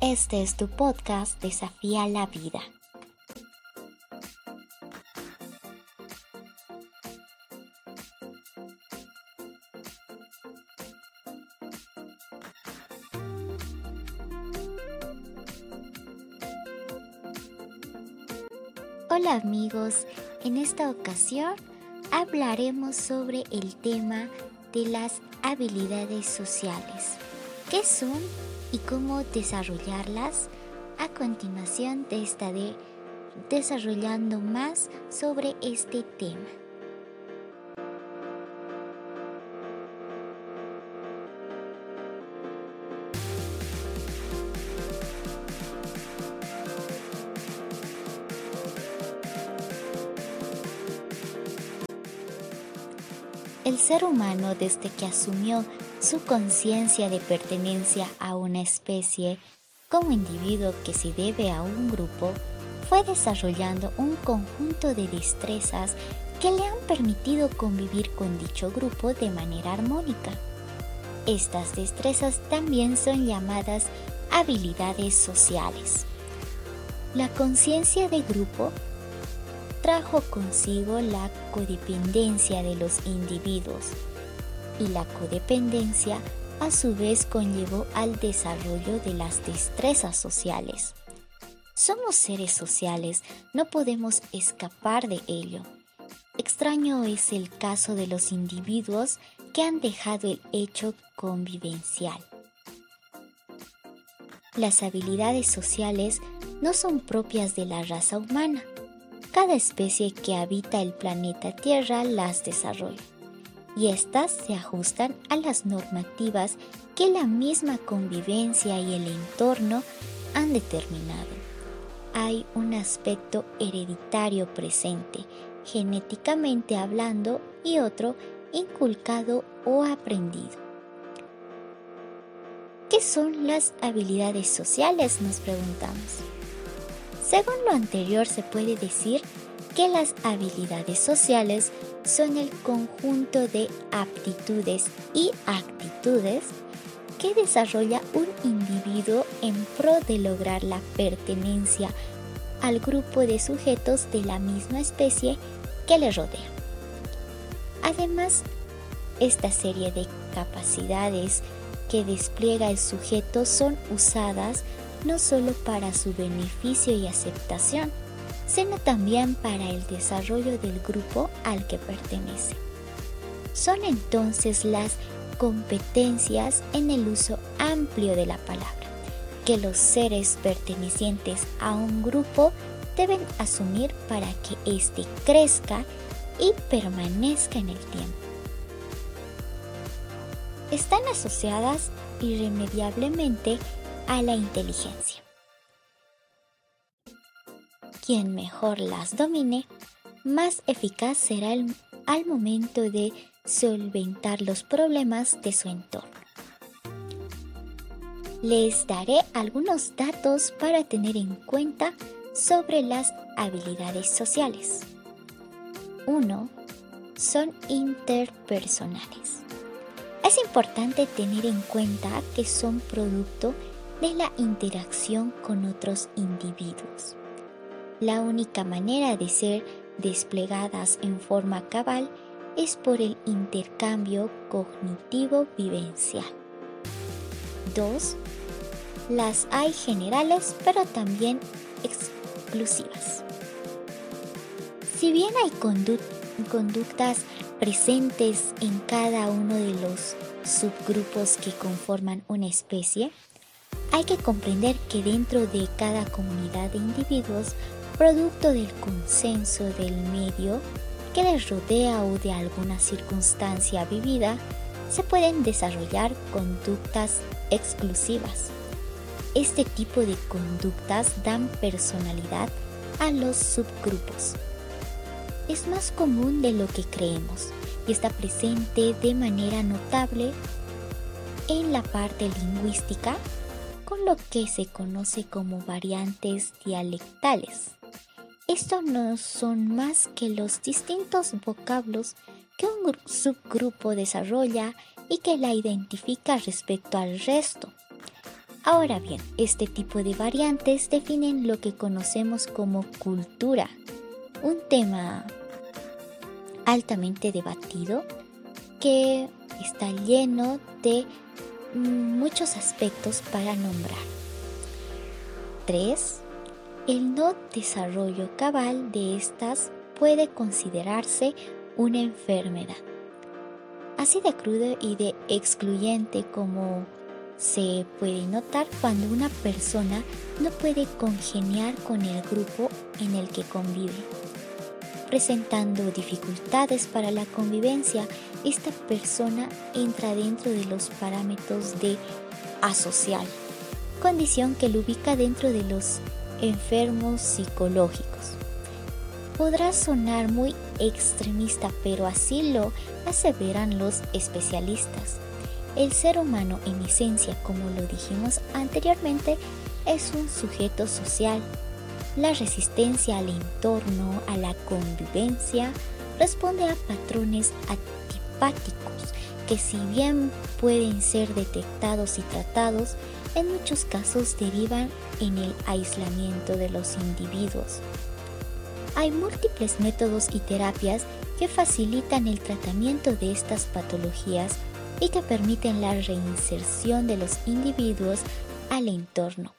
Este es tu podcast Desafía la Vida. Hola amigos, en esta ocasión hablaremos sobre el tema de las habilidades sociales. ¿Qué son y cómo desarrollarlas? A continuación te estaré desarrollando más sobre este tema. El ser humano desde que asumió su conciencia de pertenencia a una especie como individuo que se debe a un grupo, fue desarrollando un conjunto de destrezas que le han permitido convivir con dicho grupo de manera armónica. Estas destrezas también son llamadas habilidades sociales. La conciencia de grupo trajo consigo la codependencia de los individuos y la codependencia a su vez conllevó al desarrollo de las destrezas sociales. Somos seres sociales, no podemos escapar de ello. Extraño es el caso de los individuos que han dejado el hecho convivencial. Las habilidades sociales no son propias de la raza humana, cada especie que habita el planeta Tierra las desarrolla y éstas se ajustan a las normativas que la misma convivencia y el entorno han determinado. Hay un aspecto hereditario presente, genéticamente hablando, y otro inculcado o aprendido. ¿Qué son las habilidades sociales? Nos preguntamos. Según lo anterior, se puede decir que las habilidades sociales son el conjunto de aptitudes y actitudes que desarrolla un individuo en pro de lograr la pertenencia al grupo de sujetos de la misma especie que le rodea. Además, esta serie de capacidades que despliega el sujeto son usadas no solo para su beneficio y aceptación, sino también para el desarrollo del grupo al que pertenece. Son entonces las competencias en el uso amplio de la palabra, que los seres pertenecientes a un grupo deben asumir para que éste crezca y permanezca en el tiempo. Están asociadas irremediablemente a la inteligencia. Quien mejor las domine, más eficaz será al momento de solventar los problemas de su entorno. Les daré algunos datos para tener en cuenta sobre las habilidades sociales. 1. Son interpersonales. Es importante tener en cuenta que son producto de la interacción con otros individuos. La única manera de ser desplegadas en forma cabal es por el intercambio cognitivo vivencial. 2. Las hay generales pero también exclusivas. Si bien hay conductas presentes en cada uno de los subgrupos que conforman una especie, hay que comprender que dentro de cada comunidad de individuos, producto del consenso del medio que les rodea o de alguna circunstancia vivida, se pueden desarrollar conductas exclusivas. Este tipo de conductas dan personalidad a los subgrupos. Es más común de lo que creemos y está presente de manera notable en la parte lingüística con lo que se conoce como variantes dialectales. Estos no son más que los distintos vocablos que un subgrupo desarrolla y que la identifica respecto al resto. Ahora bien, este tipo de variantes definen lo que conocemos como cultura, un tema altamente debatido que está lleno de muchos aspectos para nombrar. 3. El no desarrollo cabal de estas puede considerarse una enfermedad. Así de crudo y de excluyente como se puede notar cuando una persona no puede congeniar con el grupo en el que convive. Presentando dificultades para la convivencia, esta persona entra dentro de los parámetros de asocial, condición que lo ubica dentro de los enfermos psicológicos. Podrá sonar muy extremista, pero así lo aseveran los especialistas. El ser humano en esencia, como lo dijimos anteriormente, es un sujeto social. La resistencia al entorno, a la convivencia, responde a patrones antipáticos que si bien pueden ser detectados y tratados, en muchos casos derivan en el aislamiento de los individuos. Hay múltiples métodos y terapias que facilitan el tratamiento de estas patologías y que permiten la reinserción de los individuos al entorno.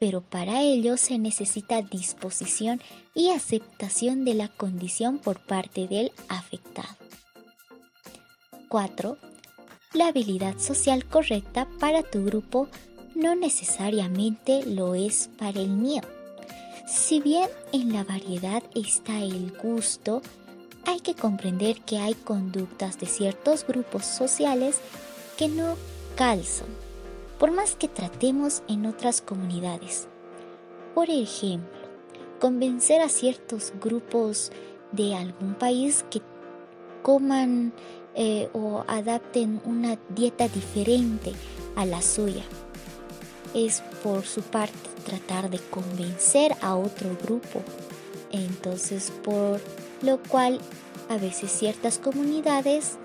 Pero para ello se necesita disposición y aceptación de la condición por parte del afectado. 4. La habilidad social correcta para tu grupo no necesariamente lo es para el mío. Si bien en la variedad está el gusto, hay que comprender que hay conductas de ciertos grupos sociales que no calzan, por más que tratemos en otras comunidades. Por ejemplo, convencer a ciertos grupos de algún país que coman eh, o adapten una dieta diferente a la suya. Es por su parte tratar de convencer a otro grupo. Entonces, por lo cual a veces ciertas comunidades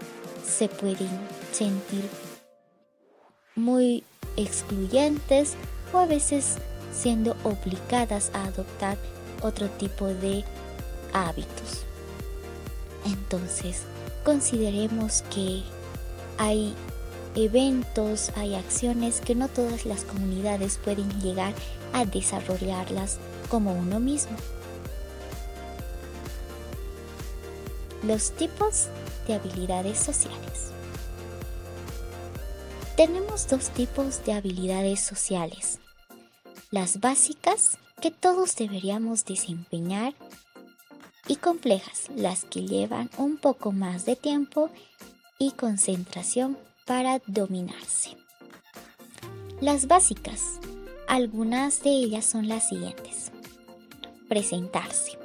se pueden sentir muy excluyentes o a veces siendo obligadas a adoptar otro tipo de hábitos. Entonces, consideremos que hay eventos, hay acciones que no todas las comunidades pueden llegar a desarrollarlas como uno mismo. Los tipos de habilidades sociales. Tenemos dos tipos de habilidades sociales. Las básicas, que todos deberíamos desempeñar, y complejas, las que llevan un poco más de tiempo y concentración para dominarse. Las básicas, algunas de ellas son las siguientes. Presentarse.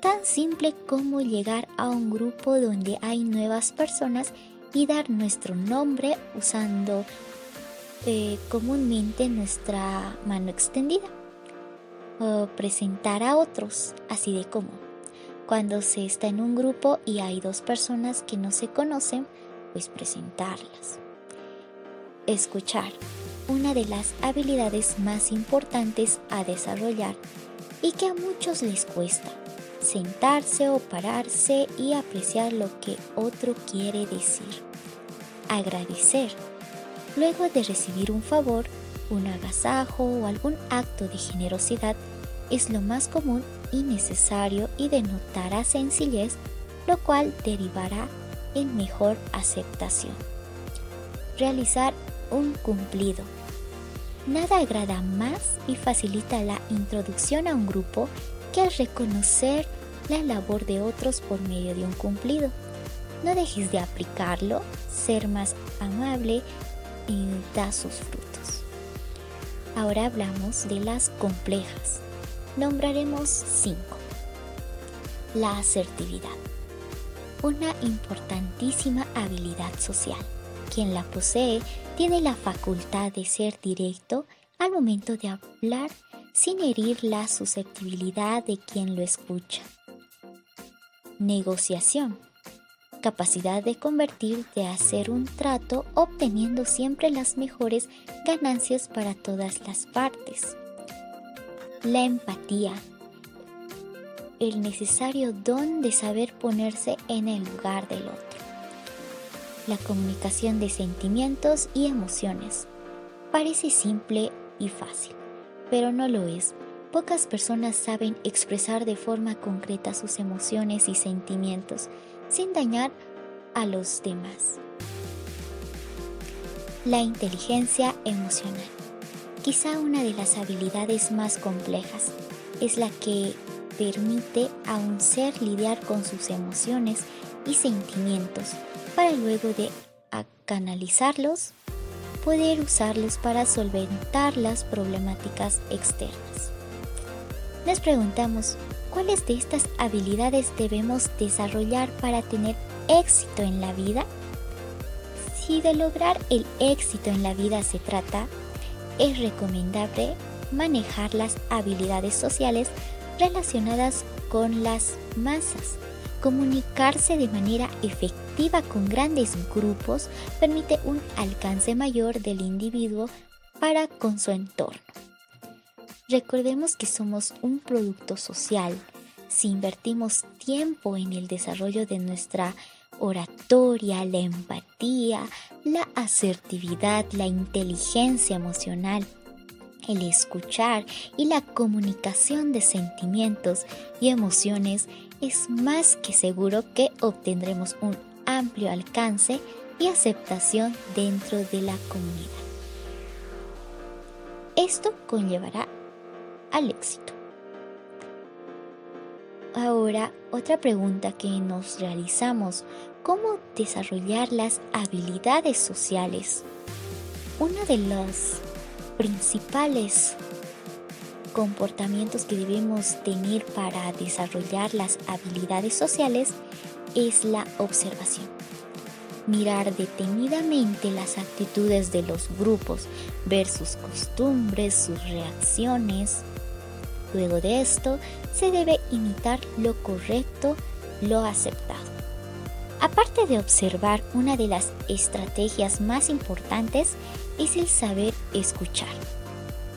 Tan simple como llegar a un grupo donde hay nuevas personas y dar nuestro nombre usando eh, comúnmente nuestra mano extendida. O presentar a otros, así de común. Cuando se está en un grupo y hay dos personas que no se conocen, pues presentarlas. Escuchar, una de las habilidades más importantes a desarrollar y que a muchos les cuesta. Sentarse o pararse y apreciar lo que otro quiere decir. Agradecer. Luego de recibir un favor, un agasajo o algún acto de generosidad, es lo más común y necesario y denotará sencillez, lo cual derivará en mejor aceptación. Realizar un cumplido. Nada agrada más y facilita la introducción a un grupo que el reconocer la labor de otros por medio de un cumplido. No dejes de aplicarlo, ser más amable y da sus frutos. Ahora hablamos de las complejas. Nombraremos cinco. La asertividad una importantísima habilidad social. Quien la posee tiene la facultad de ser directo al momento de hablar sin herir la susceptibilidad de quien lo escucha. Negociación. capacidad de convertir, de hacer un trato, obteniendo siempre las mejores ganancias para todas las partes. La empatía, el necesario don de saber ponerse en el lugar del otro. La comunicación de sentimientos y emociones. Parece simple y fácil, pero no lo es. Pocas personas saben expresar de forma concreta sus emociones y sentimientos sin dañar a los demás. La inteligencia emocional. Quizá una de las habilidades más complejas es la que permite a un ser lidiar con sus emociones y sentimientos para luego de canalizarlos poder usarlos para solventar las problemáticas externas. Nos preguntamos, ¿cuáles de estas habilidades debemos desarrollar para tener éxito en la vida? Si de lograr el éxito en la vida se trata, es recomendable manejar las habilidades sociales relacionadas con las masas. Comunicarse de manera efectiva con grandes grupos permite un alcance mayor del individuo para con su entorno. Recordemos que somos un producto social. Si invertimos tiempo en el desarrollo de nuestra oratoria, la empatía, la asertividad, la inteligencia emocional, el escuchar y la comunicación de sentimientos y emociones es más que seguro que obtendremos un amplio alcance y aceptación dentro de la comunidad. Esto conllevará al éxito. Ahora, otra pregunta que nos realizamos, ¿cómo desarrollar las habilidades sociales? Una de las principales comportamientos que debemos tener para desarrollar las habilidades sociales es la observación. Mirar detenidamente las actitudes de los grupos, ver sus costumbres, sus reacciones. Luego de esto, se debe imitar lo correcto, lo aceptado. Aparte de observar, una de las estrategias más importantes es el saber escuchar.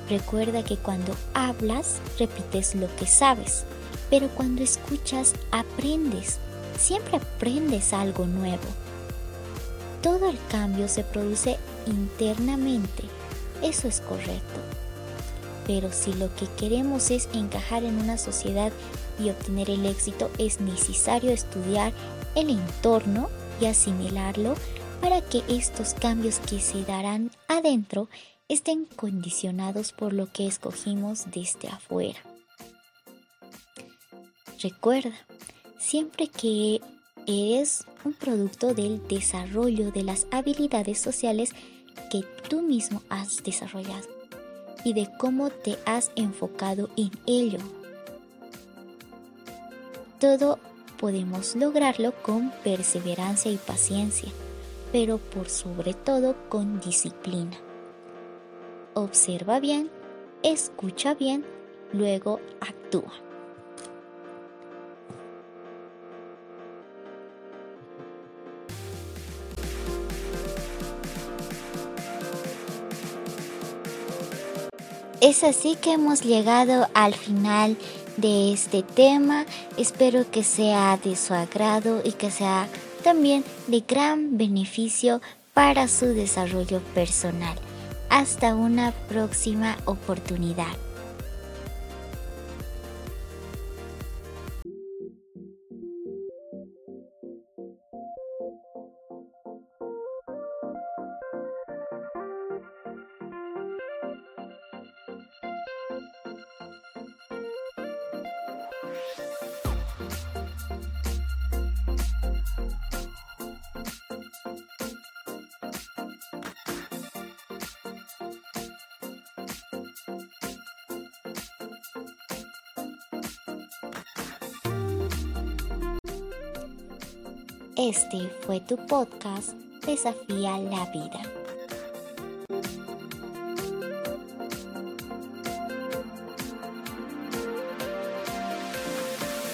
Recuerda que cuando hablas, repites lo que sabes, pero cuando escuchas, aprendes. Siempre aprendes algo nuevo. Todo el cambio se produce internamente. Eso es correcto. Pero si lo que queremos es encajar en una sociedad y obtener el éxito, es necesario estudiar el entorno y asimilarlo para que estos cambios que se darán adentro estén condicionados por lo que escogimos desde afuera. Recuerda, siempre que eres un producto del desarrollo de las habilidades sociales que tú mismo has desarrollado y de cómo te has enfocado en ello. Todo podemos lograrlo con perseverancia y paciencia pero por sobre todo con disciplina. Observa bien, escucha bien, luego actúa. Es así que hemos llegado al final de este tema. Espero que sea de su agrado y que sea también de gran beneficio para su desarrollo personal. Hasta una próxima oportunidad. Este fue tu podcast Desafía la Vida.